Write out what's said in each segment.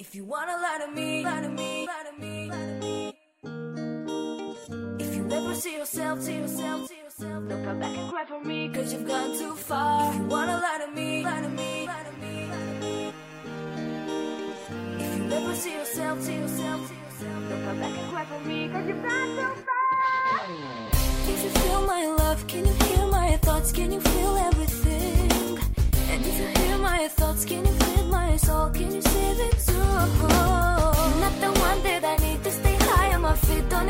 If you wanna lie to me, lie to me, lie to me, lie to me. If you ever see yourself, see yourself, see yourself, don't come back and cry for me, cause you've gone too far. If you wanna lie to me, lie to me, lie to me, lie to me. If you ever see yourself, see yourself, see yourself, don't come back and cry for me, cause you've gone too far. If you feel my love, can you hear my thoughts? Can you feel everything? And if you hear my thoughts, can you feel can you save it too? Not the one that I need to stay high on my feet. Don't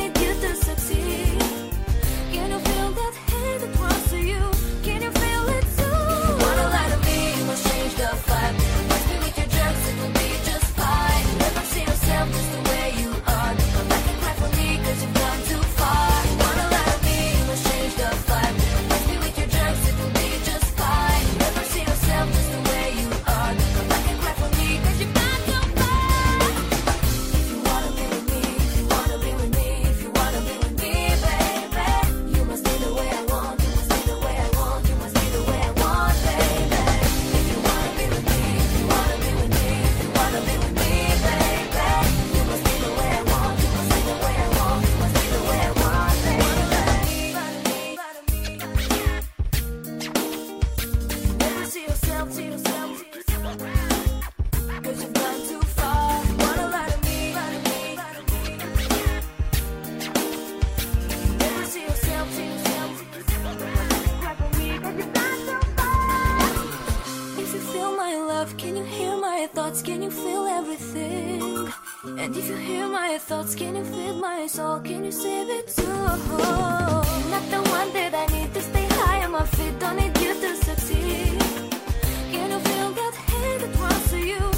hear my thoughts? Can you feel everything? And if you hear my thoughts, can you feel my soul? Can you save it too? Not the one that I need to stay high on my feet. Don't need you to succeed. Can you feel that hate that runs to you?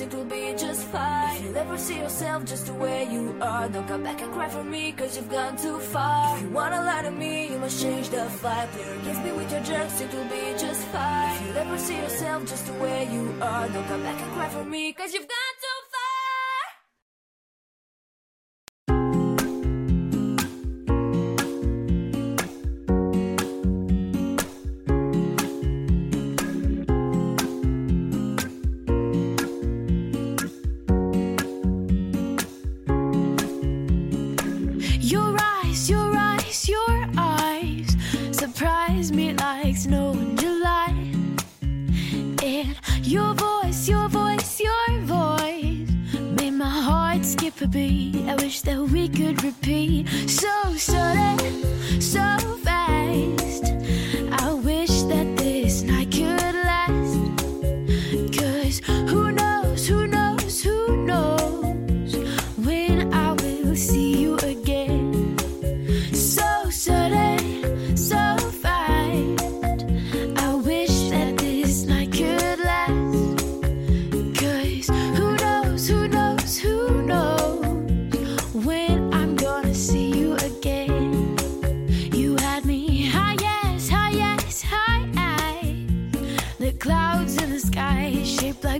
it will be just fine. If you'll ever see yourself just the way you are, don't come back and cry for me, cause you've gone too far. If you wanna lie to me, you must change the vibe. Play against me with your jerks, it will be just fine. If you'll ever see yourself just the way you are, don't come back and cry for me, cause you've gone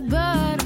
but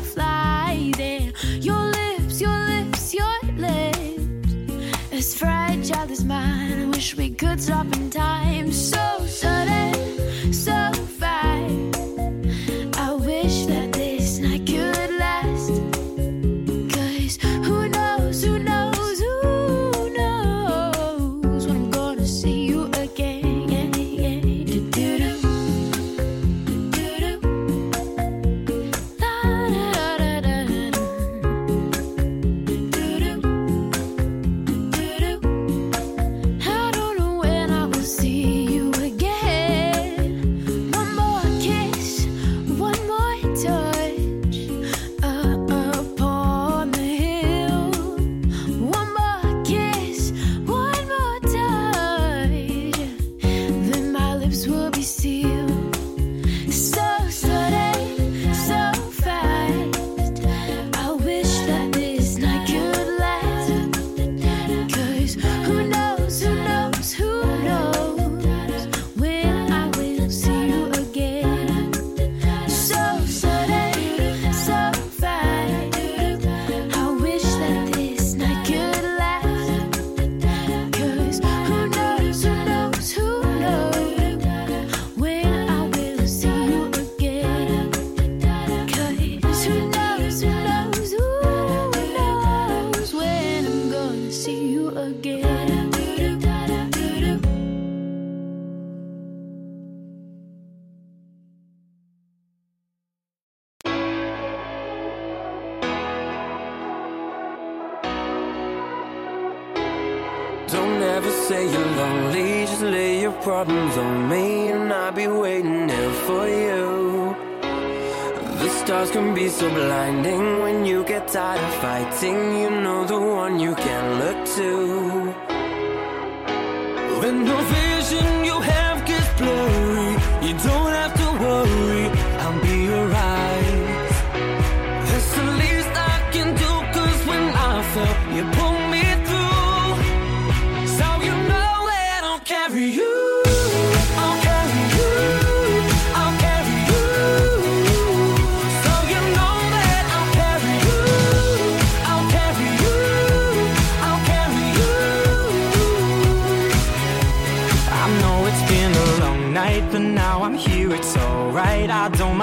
Never say you're lonely, just lay your problems on me And I'll be waiting there for you. The stars can be so blinding when you get tired of fighting You know the one you can look to. When the vision you have gets blurry You don't have to worry, I'll be alright. That's the least I can do cause when I fell, you pull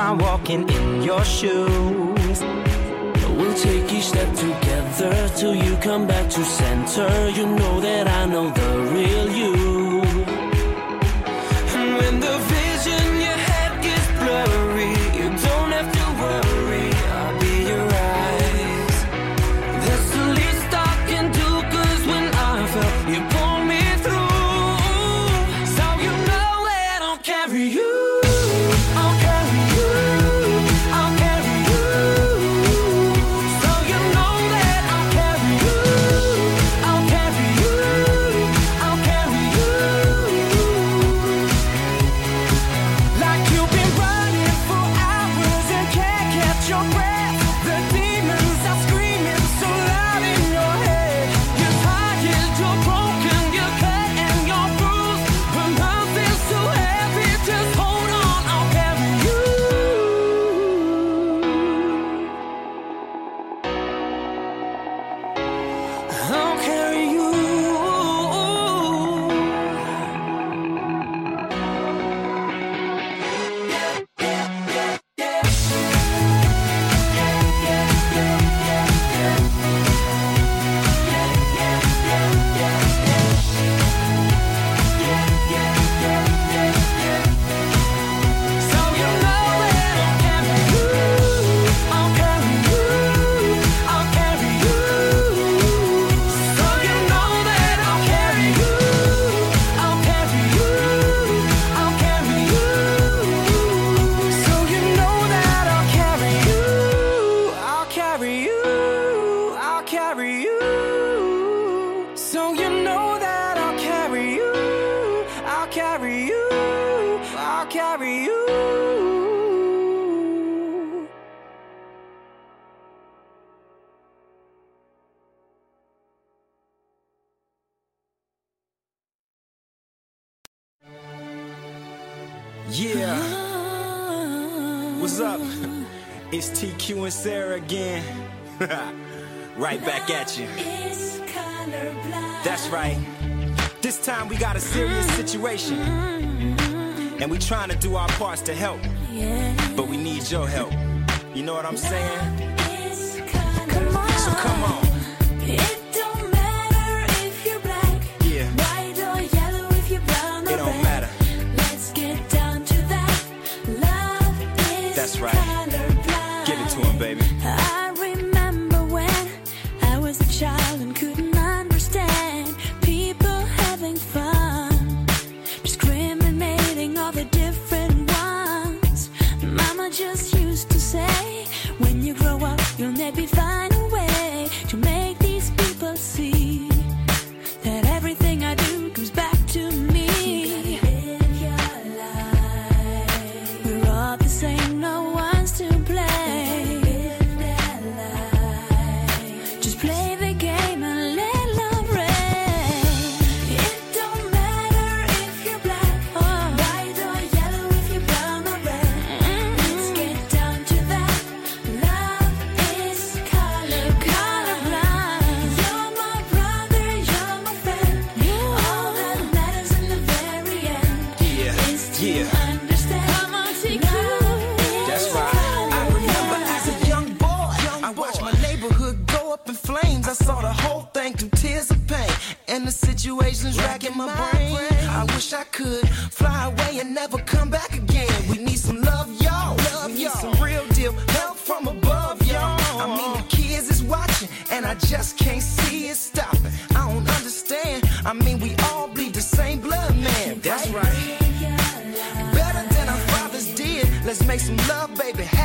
while walking in your shoes. We'll take each step together till you come back to center. You know that I know the real you. Yeah. What's up? It's TQ and Sarah again. right back at you. That's right. This time we got a serious situation. And we trying to do our parts to help. But we need your help. You know what I'm saying? So come on. Make some love, baby,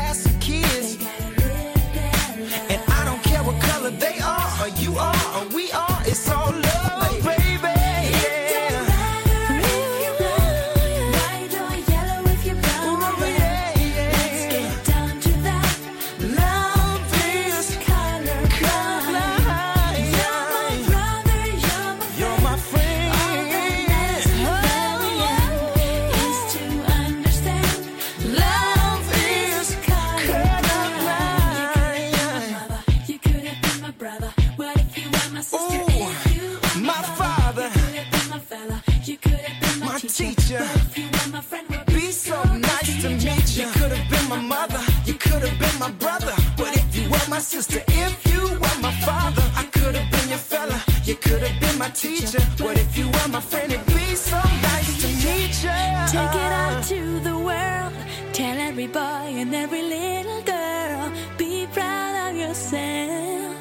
my sister, if you were my father, I could have been your fella. You could have been my teacher. What if you were my friend? It'd be so nice to meet you. Take it out to the world. Tell every boy and every little girl. Be proud of yourself.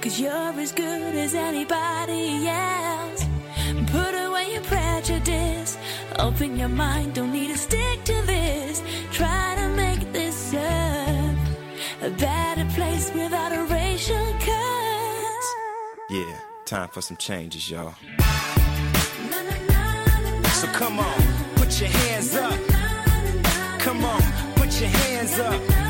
Cause you're as good as anybody else. Put away your prejudice. Open your mind. Don't need to stick to this. A place without a racial curse. Yeah, time for some changes, y'all. So come on, put your hands up. Come on, put your hands up.